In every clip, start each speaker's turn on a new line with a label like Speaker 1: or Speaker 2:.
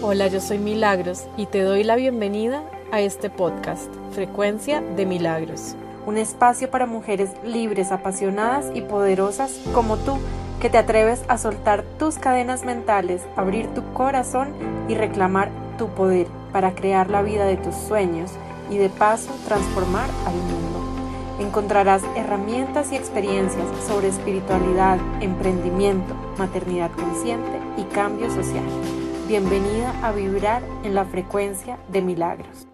Speaker 1: Hola, yo soy Milagros y te doy la bienvenida a este podcast, Frecuencia de Milagros. Un espacio para mujeres libres, apasionadas y poderosas como tú, que te atreves a soltar tus cadenas mentales, abrir tu corazón y reclamar tu poder para crear la vida de tus sueños y de paso transformar al mundo. Encontrarás herramientas y experiencias sobre espiritualidad, emprendimiento, maternidad consciente y cambio social. Bienvenida a vibrar en la frecuencia de milagros.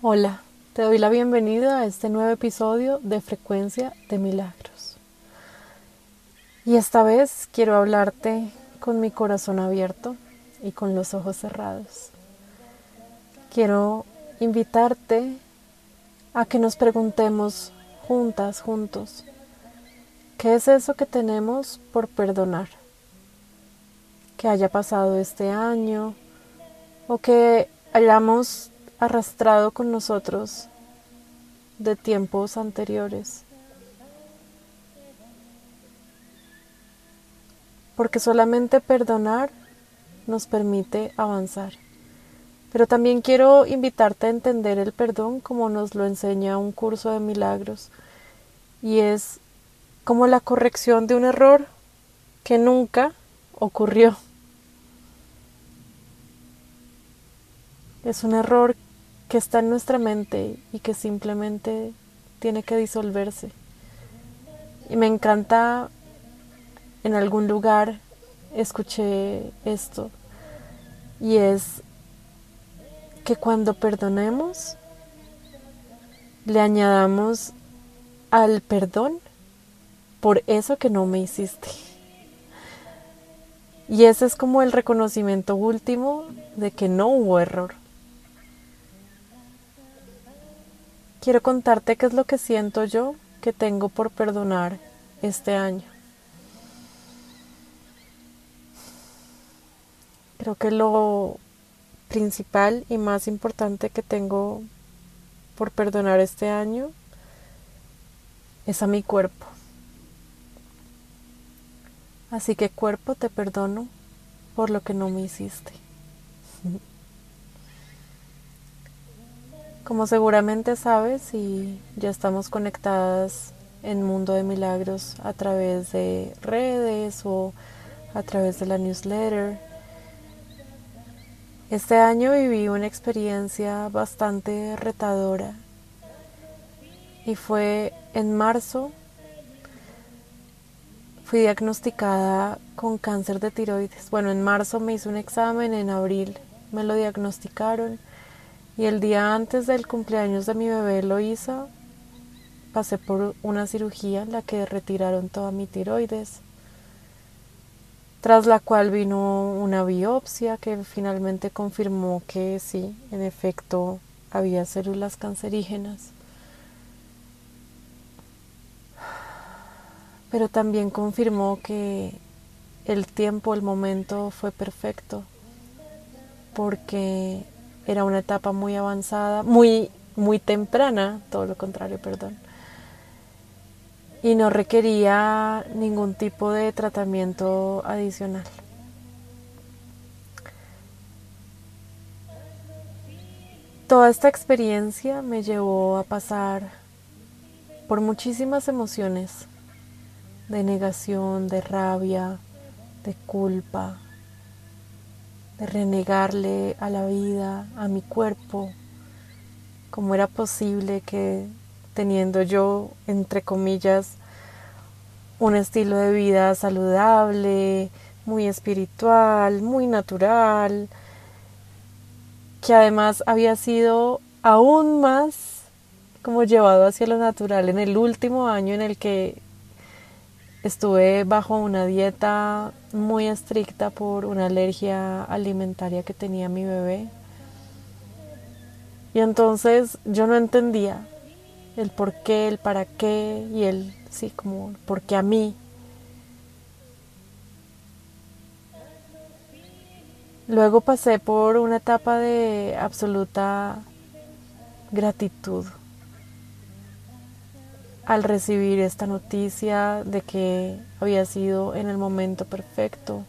Speaker 1: Hola, te doy la bienvenida a este nuevo episodio de Frecuencia de Milagros. Y esta vez quiero hablarte con mi corazón abierto y con los ojos cerrados. Quiero invitarte a que nos preguntemos juntas, juntos, ¿qué es eso que tenemos por perdonar? Que haya pasado este año o que hayamos arrastrado con nosotros de tiempos anteriores. Porque solamente perdonar nos permite avanzar. Pero también quiero invitarte a entender el perdón como nos lo enseña un curso de milagros. Y es como la corrección de un error que nunca ocurrió. Es un error que está en nuestra mente y que simplemente tiene que disolverse. Y me encanta, en algún lugar escuché esto, y es que cuando perdonemos, le añadamos al perdón por eso que no me hiciste. Y ese es como el reconocimiento último de que no hubo error. Quiero contarte qué es lo que siento yo que tengo por perdonar este año. Creo que lo principal y más importante que tengo por perdonar este año es a mi cuerpo. Así que cuerpo te perdono por lo que no me hiciste. Como seguramente sabes y ya estamos conectadas en Mundo de Milagros a través de redes o a través de la newsletter, este año viví una experiencia bastante retadora y fue en marzo fui diagnosticada con cáncer de tiroides. Bueno, en marzo me hice un examen, en abril me lo diagnosticaron y el día antes del cumpleaños de mi bebé lo hizo. Pasé por una cirugía en la que retiraron toda mi tiroides tras la cual vino una biopsia que finalmente confirmó que sí, en efecto, había células cancerígenas. Pero también confirmó que el tiempo, el momento fue perfecto, porque era una etapa muy avanzada, muy, muy temprana, todo lo contrario, perdón y no requería ningún tipo de tratamiento adicional. Toda esta experiencia me llevó a pasar por muchísimas emociones de negación, de rabia, de culpa, de renegarle a la vida, a mi cuerpo, cómo era posible que teniendo yo, entre comillas, un estilo de vida saludable, muy espiritual, muy natural, que además había sido aún más como llevado hacia lo natural en el último año en el que estuve bajo una dieta muy estricta por una alergia alimentaria que tenía mi bebé. Y entonces yo no entendía el por qué, el para qué y el, sí, como, por qué a mí. Luego pasé por una etapa de absoluta gratitud al recibir esta noticia de que había sido en el momento perfecto.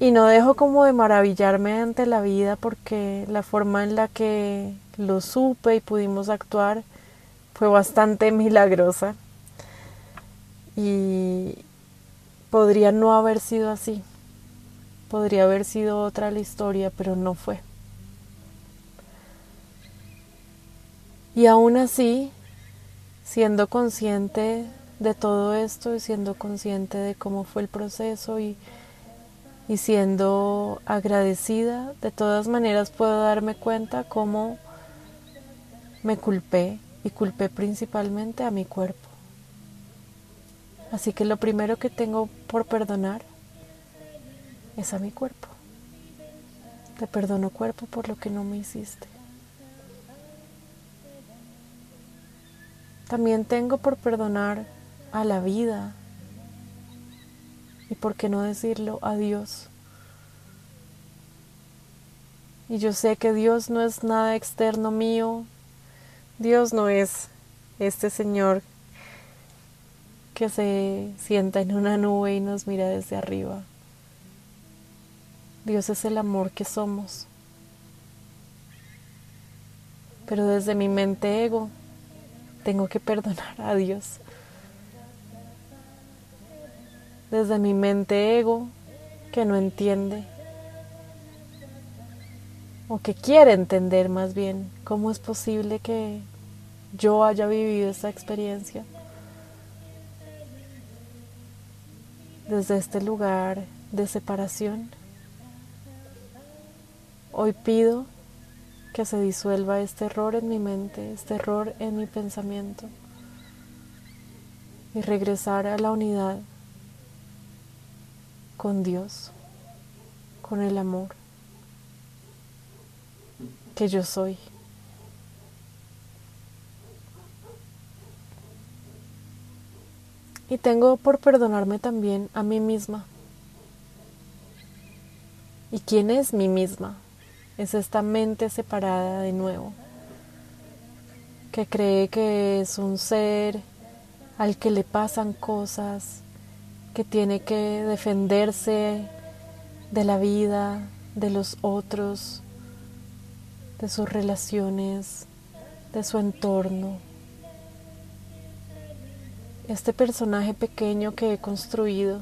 Speaker 1: Y no dejo como de maravillarme ante la vida porque la forma en la que lo supe y pudimos actuar fue bastante milagrosa. Y podría no haber sido así. Podría haber sido otra la historia, pero no fue. Y aún así, siendo consciente de todo esto y siendo consciente de cómo fue el proceso y, y siendo agradecida, de todas maneras puedo darme cuenta cómo me culpé y culpé principalmente a mi cuerpo. Así que lo primero que tengo por perdonar es a mi cuerpo. Te perdono cuerpo por lo que no me hiciste. También tengo por perdonar a la vida y por qué no decirlo a Dios. Y yo sé que Dios no es nada externo mío, Dios no es este Señor que se sienta en una nube y nos mira desde arriba. Dios es el amor que somos. Pero desde mi mente ego tengo que perdonar a Dios. Desde mi mente ego que no entiende o que quiere entender más bien cómo es posible que yo haya vivido esa experiencia. Desde este lugar de separación, hoy pido que se disuelva este error en mi mente, este error en mi pensamiento y regresar a la unidad con Dios, con el amor que yo soy. Y tengo por perdonarme también a mí misma. ¿Y quién es mí misma? Es esta mente separada de nuevo, que cree que es un ser al que le pasan cosas, que tiene que defenderse de la vida, de los otros, de sus relaciones, de su entorno. Este personaje pequeño que he construido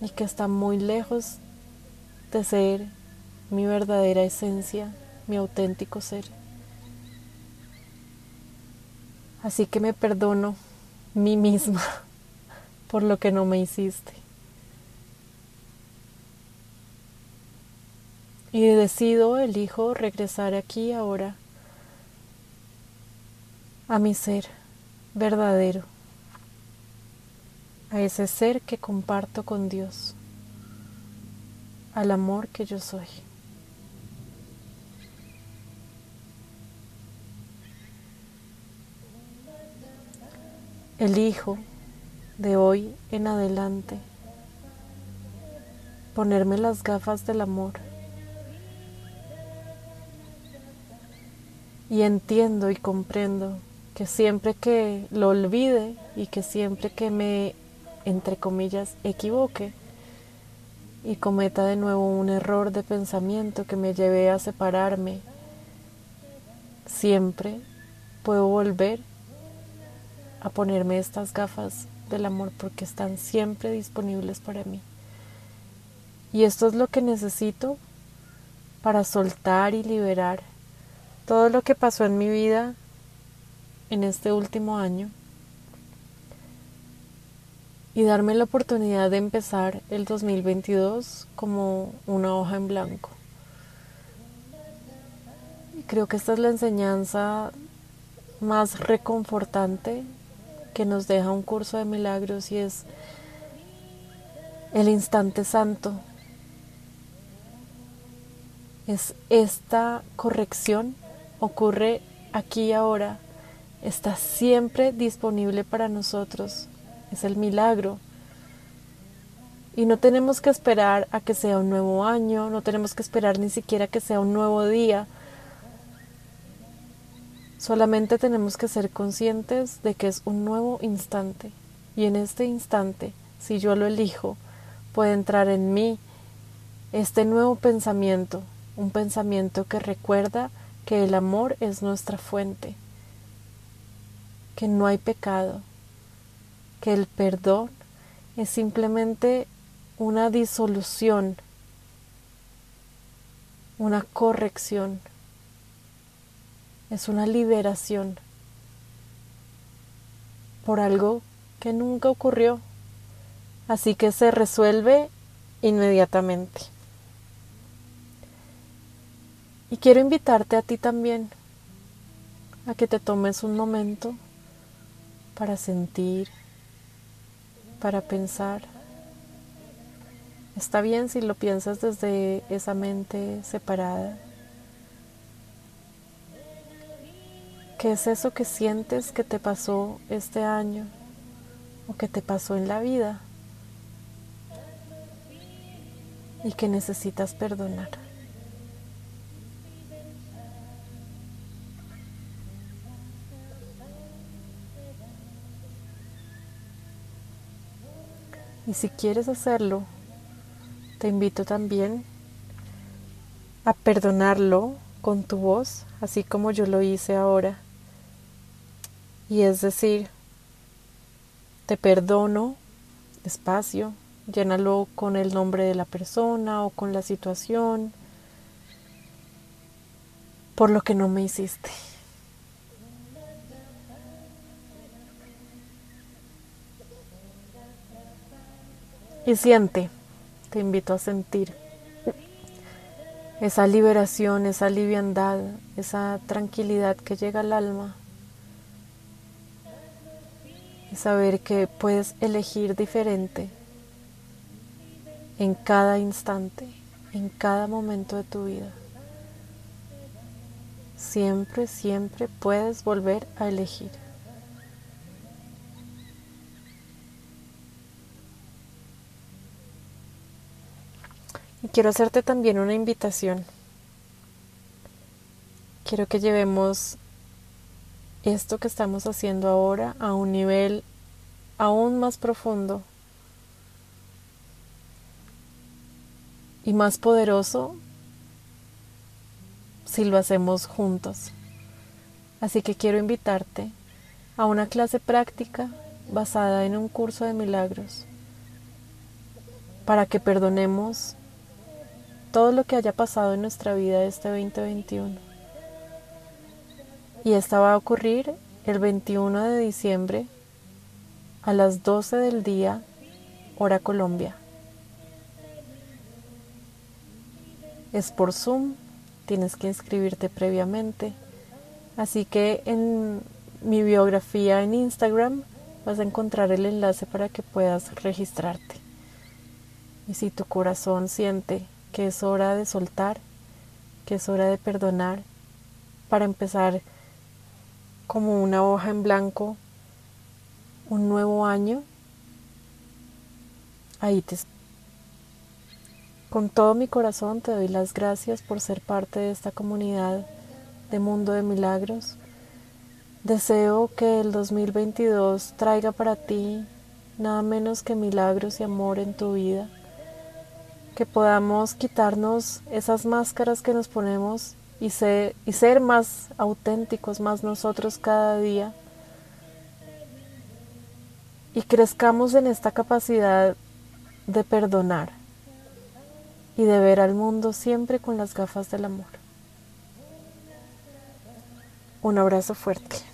Speaker 1: y que está muy lejos de ser mi verdadera esencia, mi auténtico ser. Así que me perdono mí misma por lo que no me hiciste. Y decido, elijo regresar aquí ahora a mi ser verdadero, a ese ser que comparto con Dios al amor que yo soy. Elijo de hoy en adelante ponerme las gafas del amor y entiendo y comprendo que siempre que lo olvide y que siempre que me, entre comillas, equivoque, y cometa de nuevo un error de pensamiento que me lleve a separarme, siempre puedo volver a ponerme estas gafas del amor porque están siempre disponibles para mí. Y esto es lo que necesito para soltar y liberar todo lo que pasó en mi vida en este último año y darme la oportunidad de empezar el 2022 como una hoja en blanco. Y creo que esta es la enseñanza más reconfortante que nos deja un curso de milagros y es el instante santo. Es esta corrección ocurre aquí y ahora, está siempre disponible para nosotros es el milagro. Y no tenemos que esperar a que sea un nuevo año, no tenemos que esperar ni siquiera que sea un nuevo día. Solamente tenemos que ser conscientes de que es un nuevo instante. Y en este instante, si yo lo elijo, puede entrar en mí este nuevo pensamiento, un pensamiento que recuerda que el amor es nuestra fuente, que no hay pecado, que el perdón es simplemente una disolución, una corrección, es una liberación por algo que nunca ocurrió, así que se resuelve inmediatamente. Y quiero invitarte a ti también a que te tomes un momento para sentir, para pensar. Está bien si lo piensas desde esa mente separada. ¿Qué es eso que sientes que te pasó este año o que te pasó en la vida y que necesitas perdonar? Y si quieres hacerlo, te invito también a perdonarlo con tu voz, así como yo lo hice ahora. Y es decir, te perdono despacio, llénalo con el nombre de la persona o con la situación, por lo que no me hiciste. Y siente, te invito a sentir esa liberación, esa liviandad, esa tranquilidad que llega al alma. Y saber que puedes elegir diferente en cada instante, en cada momento de tu vida. Siempre, siempre puedes volver a elegir. Y quiero hacerte también una invitación. Quiero que llevemos esto que estamos haciendo ahora a un nivel aún más profundo y más poderoso si lo hacemos juntos. Así que quiero invitarte a una clase práctica basada en un curso de milagros para que perdonemos todo lo que haya pasado en nuestra vida este 2021. Y esta va a ocurrir el 21 de diciembre a las 12 del día, hora Colombia. Es por Zoom, tienes que inscribirte previamente. Así que en mi biografía en Instagram vas a encontrar el enlace para que puedas registrarte. Y si tu corazón siente que es hora de soltar, que es hora de perdonar, para empezar como una hoja en blanco, un nuevo año. Ahí te con todo mi corazón te doy las gracias por ser parte de esta comunidad de Mundo de Milagros. Deseo que el 2022 traiga para ti nada menos que milagros y amor en tu vida que podamos quitarnos esas máscaras que nos ponemos y ser, y ser más auténticos, más nosotros cada día. Y crezcamos en esta capacidad de perdonar y de ver al mundo siempre con las gafas del amor. Un abrazo fuerte.